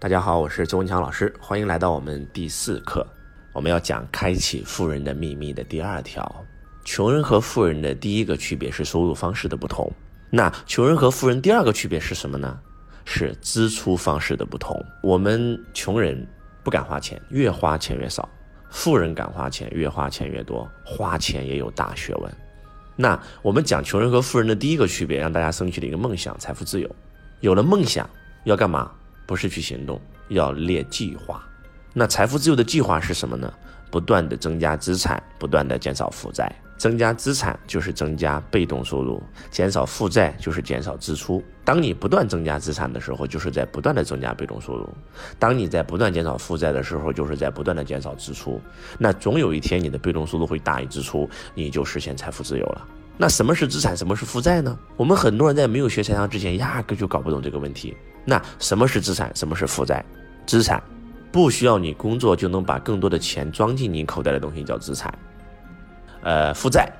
大家好，我是周文强老师，欢迎来到我们第四课。我们要讲开启富人的秘密的第二条。穷人和富人的第一个区别是收入方式的不同。那穷人和富人第二个区别是什么呢？是支出方式的不同。我们穷人不敢花钱，越花钱越少；富人敢花钱，越花钱越多。花钱也有大学问。那我们讲穷人和富人的第一个区别，让大家升起了一个梦想：财富自由。有了梦想，要干嘛？不是去行动，要列计划。那财富自由的计划是什么呢？不断的增加资产，不断的减少负债。增加资产就是增加被动收入，减少负债就是减少支出。当你不断增加资产的时候，就是在不断的增加被动收入；当你在不断减少负债的时候，就是在不断的减少支出。那总有一天，你的被动收入会大于支出，你就实现财富自由了。那什么是资产，什么是负债呢？我们很多人在没有学财商之前，压根就搞不懂这个问题。那什么是资产，什么是负债？资产不需要你工作就能把更多的钱装进你口袋的东西叫资产。呃，负债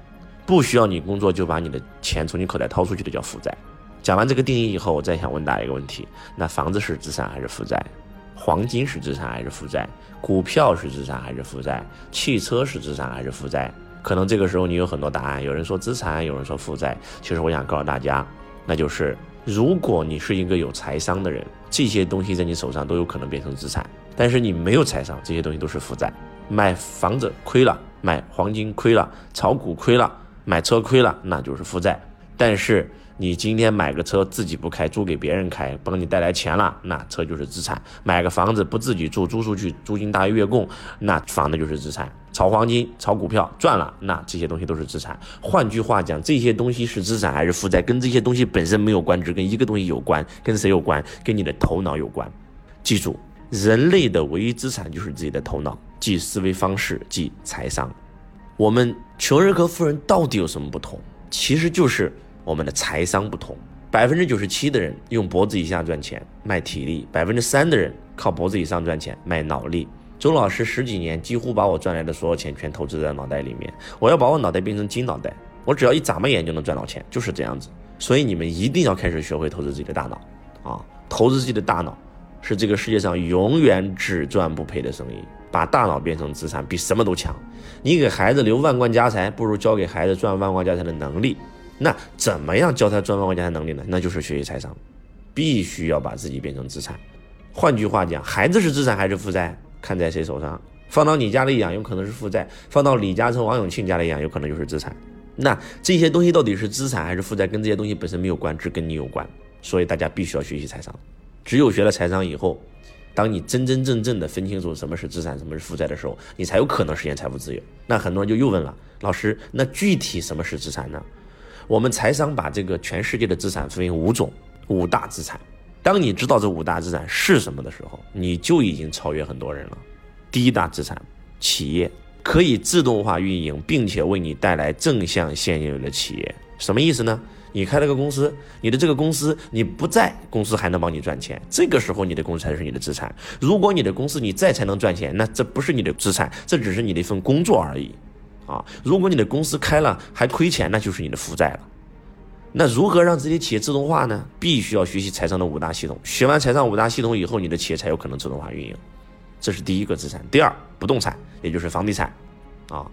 不需要你工作就把你的钱从你口袋掏出去的叫负债。讲完这个定义以后，我再想问大家一个问题：那房子是资产还是负债？黄金是资产还是负债？股票是资产还是负债？汽车是资产还是负债？可能这个时候你有很多答案，有人说资产，有人说负债。其实我想告诉大家，那就是如果你是一个有财商的人，这些东西在你手上都有可能变成资产；但是你没有财商，这些东西都是负债。买房子亏了，买黄金亏了，炒股亏了，买车亏了，那就是负债。但是你今天买个车自己不开，租给别人开，帮你带来钱了，那车就是资产。买个房子不自己住，租出去，租金大于月供，那房子就是资产。炒黄金、炒股票赚了，那这些东西都是资产。换句话讲，这些东西是资产还是负债，跟这些东西本身没有关，只跟一个东西有关，跟谁有关？跟你的头脑有关。记住，人类的唯一资产就是自己的头脑，即思维方式，即财商。我们穷人和富人到底有什么不同？其实就是我们的财商不同。百分之九十七的人用脖子以下赚钱，卖体力；百分之三的人靠脖子以上赚钱，卖脑力。周老师十几年几乎把我赚来的所有钱全投资在脑袋里面。我要把我脑袋变成金脑袋，我只要一眨巴眼就能赚到钱，就是这样子。所以你们一定要开始学会投资自己的大脑啊！投资自己的大脑是这个世界上永远只赚不赔的生意。把大脑变成资产，比什么都强。你给孩子留万贯家财，不如教给孩子赚万贯家财的能力。那怎么样教他赚万贯家财能力呢？那就是学习财商，必须要把自己变成资产。换句话讲，孩子是资产还是负债？看在谁手上，放到你家里养，有可能是负债；放到李嘉诚、王永庆家里养，有可能就是资产。那这些东西到底是资产还是负债，跟这些东西本身没有关，只跟你有关。所以大家必须要学习财商。只有学了财商以后，当你真真正正的分清楚什么是资产，什么是负债的时候，你才有可能实现财富自由。那很多人就又问了，老师，那具体什么是资产呢？我们财商把这个全世界的资产分为五种，五大资产。当你知道这五大资产是什么的时候，你就已经超越很多人了。第一大资产，企业可以自动化运营，并且为你带来正向现金流的企业，什么意思呢？你开了个公司，你的这个公司你不在，公司还能帮你赚钱，这个时候你的公司才是你的资产。如果你的公司你在才能赚钱，那这不是你的资产，这只是你的一份工作而已。啊，如果你的公司开了还亏钱，那就是你的负债了。那如何让自己企业自动化呢？必须要学习财商的五大系统。学完财商五大系统以后，你的企业才有可能自动化运营。这是第一个资产。第二，不动产，也就是房地产，啊，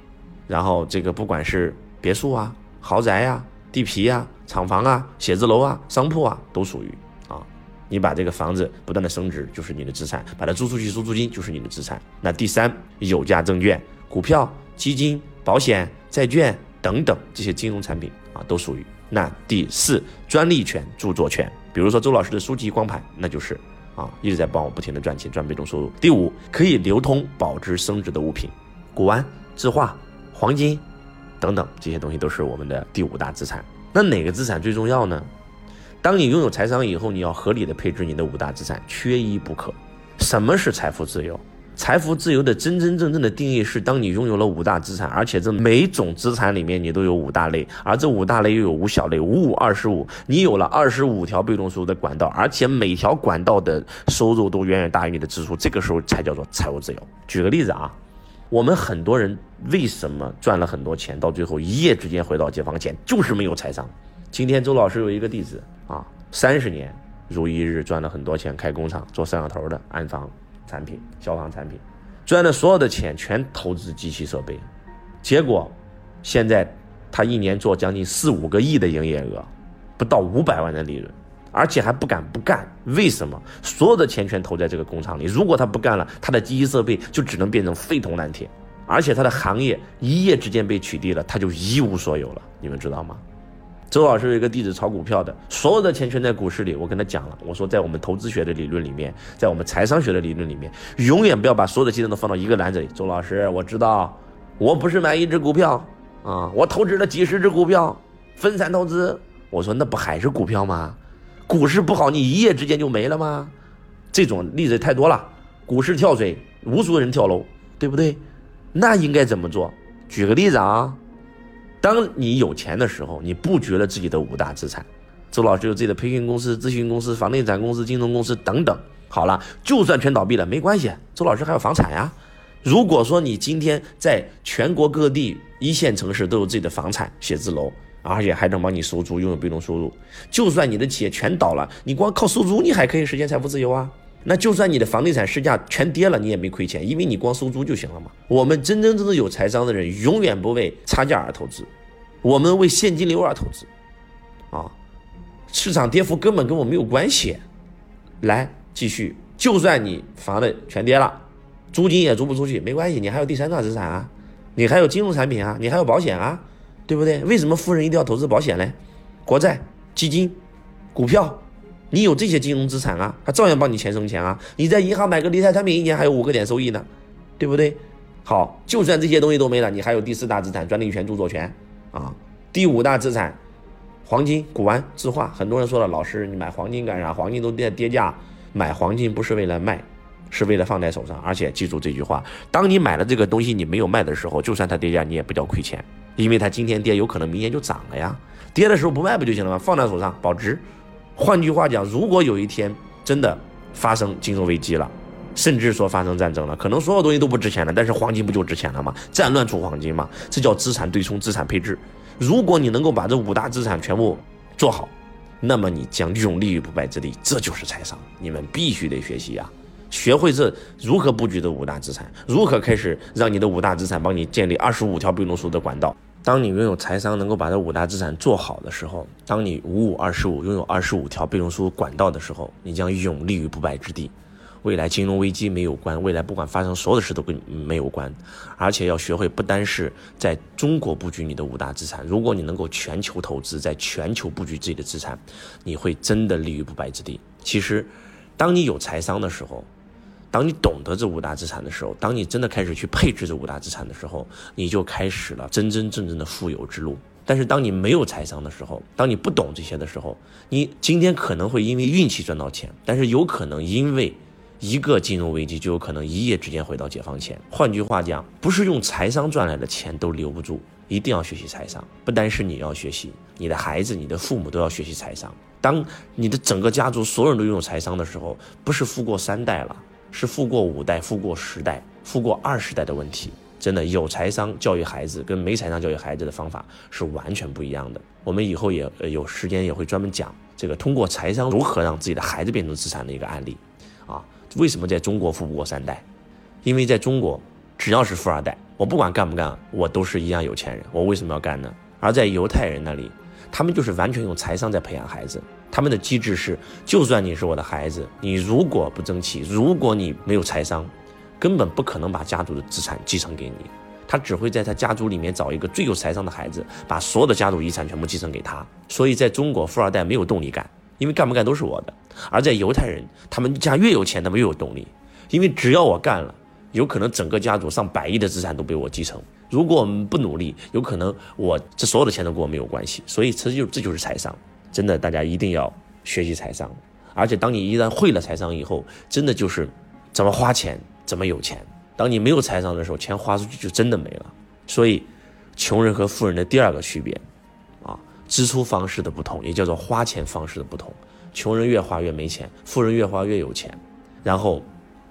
然后这个不管是别墅啊、豪宅呀、地皮呀、厂房啊、写字楼啊、商铺啊，都属于啊。你把这个房子不断的升值，就是你的资产；把它租出去收租金，就是你的资产。那第三，有价证券、股票、基金、保险、债券等等这些金融产品啊，都属于。那第四，专利权、著作权，比如说周老师的书籍、光盘，那就是啊，一直在帮我不停的赚钱，赚被动收入。第五，可以流通、保值、升值的物品，古玩、字画、黄金等等，这些东西都是我们的第五大资产。那哪个资产最重要呢？当你拥有财商以后，你要合理的配置你的五大资产，缺一不可。什么是财富自由？财富自由的真真正正的定义是，当你拥有了五大资产，而且这每种资产里面你都有五大类，而这五大类又有五小类，五五二十五，你有了二十五条被动收入的管道，而且每条管道的收入都远远大于你的支出，这个时候才叫做财务自由。举个例子啊，我们很多人为什么赚了很多钱，到最后一夜之间回到解放前，就是没有财商。今天周老师有一个弟子啊，三十年如一日赚了很多钱，开工厂做摄像头的、安防产品、消防产品，赚的所有的钱全投资机器设备，结果现在他一年做将近四五个亿的营业额，不到五百万的利润，而且还不敢不干。为什么？所有的钱全投在这个工厂里，如果他不干了，他的机器设备就只能变成废铜烂铁，而且他的行业一夜之间被取缔了，他就一无所有了。你们知道吗？周老师有一个弟子炒股票的，所有的钱全在股市里。我跟他讲了，我说在我们投资学的理论里面，在我们财商学的理论里面，永远不要把所有的鸡蛋都放到一个篮子里。周老师，我知道，我不是买一只股票啊，我投资了几十只股票，分散投资。我说那不还是股票吗？股市不好，你一夜之间就没了吗？这种例子太多了，股市跳水，无数人跳楼，对不对？那应该怎么做？举个例子啊。当你有钱的时候，你布局了自己的五大资产。周老师有自己的培训公司、咨询公司、房地产公司、金融公司等等。好了，就算全倒闭了没关系，周老师还有房产呀。如果说你今天在全国各地一线城市都有自己的房产、写字楼，而且还能帮你收租，拥有被动收入，就算你的企业全倒了，你光靠收租你还可以实现财富自由啊。那就算你的房地产市价全跌了，你也没亏钱，因为你光收租就行了嘛。我们真真正正有财商的人，永远不为差价而投资，我们为现金流而投资，啊，市场跌幅根本跟我没有关系。来继续，就算你房子全跌了，租金也租不出去，没关系，你还有第三大资产啊，你还有金融产品啊，你还有保险啊，对不对？为什么富人一定要投资保险呢？国债、基金、股票。你有这些金融资产啊，他照样帮你钱生钱啊。你在银行买个理财产品，一年还有五个点收益呢，对不对？好，就算这些东西都没了，你还有第四大资产专利权、著作权啊。第五大资产，黄金、古玩、字画。很多人说了，老师，你买黄金干啥？黄金都跌跌价，买黄金不是为了卖，是为了放在手上。而且记住这句话：当你买了这个东西，你没有卖的时候，就算它跌价，你也不叫亏钱，因为它今天跌，有可能明年就涨了呀。跌的时候不卖不就行了吗？放在手上保值。换句话讲，如果有一天真的发生金融危机了，甚至说发生战争了，可能所有东西都不值钱了，但是黄金不就值钱了吗？战乱出黄金嘛，这叫资产对冲、资产配置。如果你能够把这五大资产全部做好，那么你将永立于不败之地，这就是财商。你们必须得学习啊，学会这如何布局这五大资产，如何开始让你的五大资产帮你建立二十五条被动收入的管道。当你拥有财商，能够把这五大资产做好的时候，当你五五二十五拥有二十五条被动收入管道的时候，你将永立于不败之地。未来金融危机没有关，未来不管发生所有的事都跟没有关，而且要学会不单是在中国布局你的五大资产，如果你能够全球投资，在全球布局自己的资产，你会真的立于不败之地。其实，当你有财商的时候。当你懂得这五大资产的时候，当你真的开始去配置这五大资产的时候，你就开始了真真正正的富有之路。但是当你没有财商的时候，当你不懂这些的时候，你今天可能会因为运气赚到钱，但是有可能因为一个金融危机，就有可能一夜之间回到解放前。换句话讲，不是用财商赚来的钱都留不住，一定要学习财商。不单是你要学习，你的孩子、你的父母都要学习财商。当你的整个家族所有人都拥有财商的时候，不是富过三代了。是富过五代、富过十代、富过二十代的问题。真的有财商教育孩子跟没财商教育孩子的方法是完全不一样的。我们以后也有时间也会专门讲这个通过财商如何让自己的孩子变成资产的一个案例。为什么在中国富不过三代？因为在中国只要是富二代，我不管干不干，我都是一样有钱人。我为什么要干呢？而在犹太人那里，他们就是完全用财商在培养孩子。他们的机制是，就算你是我的孩子，你如果不争气，如果你没有财商，根本不可能把家族的资产继承给你。他只会在他家族里面找一个最有财商的孩子，把所有的家族遗产全部继承给他。所以在中国，富二代没有动力干，因为干不干都是我的。而在犹太人，他们家越有钱，他们越有动力，因为只要我干了，有可能整个家族上百亿的资产都被我继承。如果我们不努力，有可能我这所有的钱都跟我没有关系。所以这就这就是财商。真的，大家一定要学习财商，而且当你一旦会了财商以后，真的就是怎么花钱怎么有钱。当你没有财商的时候，钱花出去就真的没了。所以，穷人和富人的第二个区别，支出方式的不同，也叫做花钱方式的不同。穷人越花越没钱，富人越花越有钱。然后，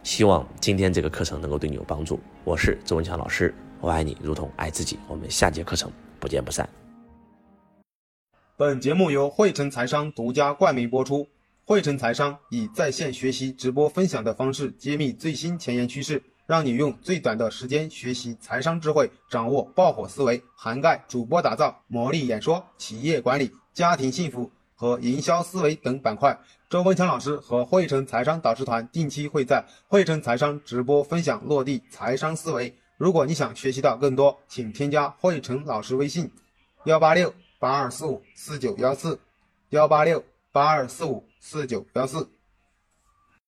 希望今天这个课程能够对你有帮助。我是周文强老师，我爱你如同爱自己。我们下节课程不见不散。本节目由汇成财商独家冠名播出。汇成财商以在线学习直播分享的方式揭秘最新前沿趋势，让你用最短的时间学习财商智慧，掌握爆火思维，涵盖主播打造、魔力演说、企业管理、家庭幸福和营销思维等板块。周文强老师和汇成财商导师团定期会在汇成财商直播分享落地财商思维。如果你想学习到更多，请添加汇成老师微信：幺八六八二四五四九幺四，幺八六八二四五。四九幺四。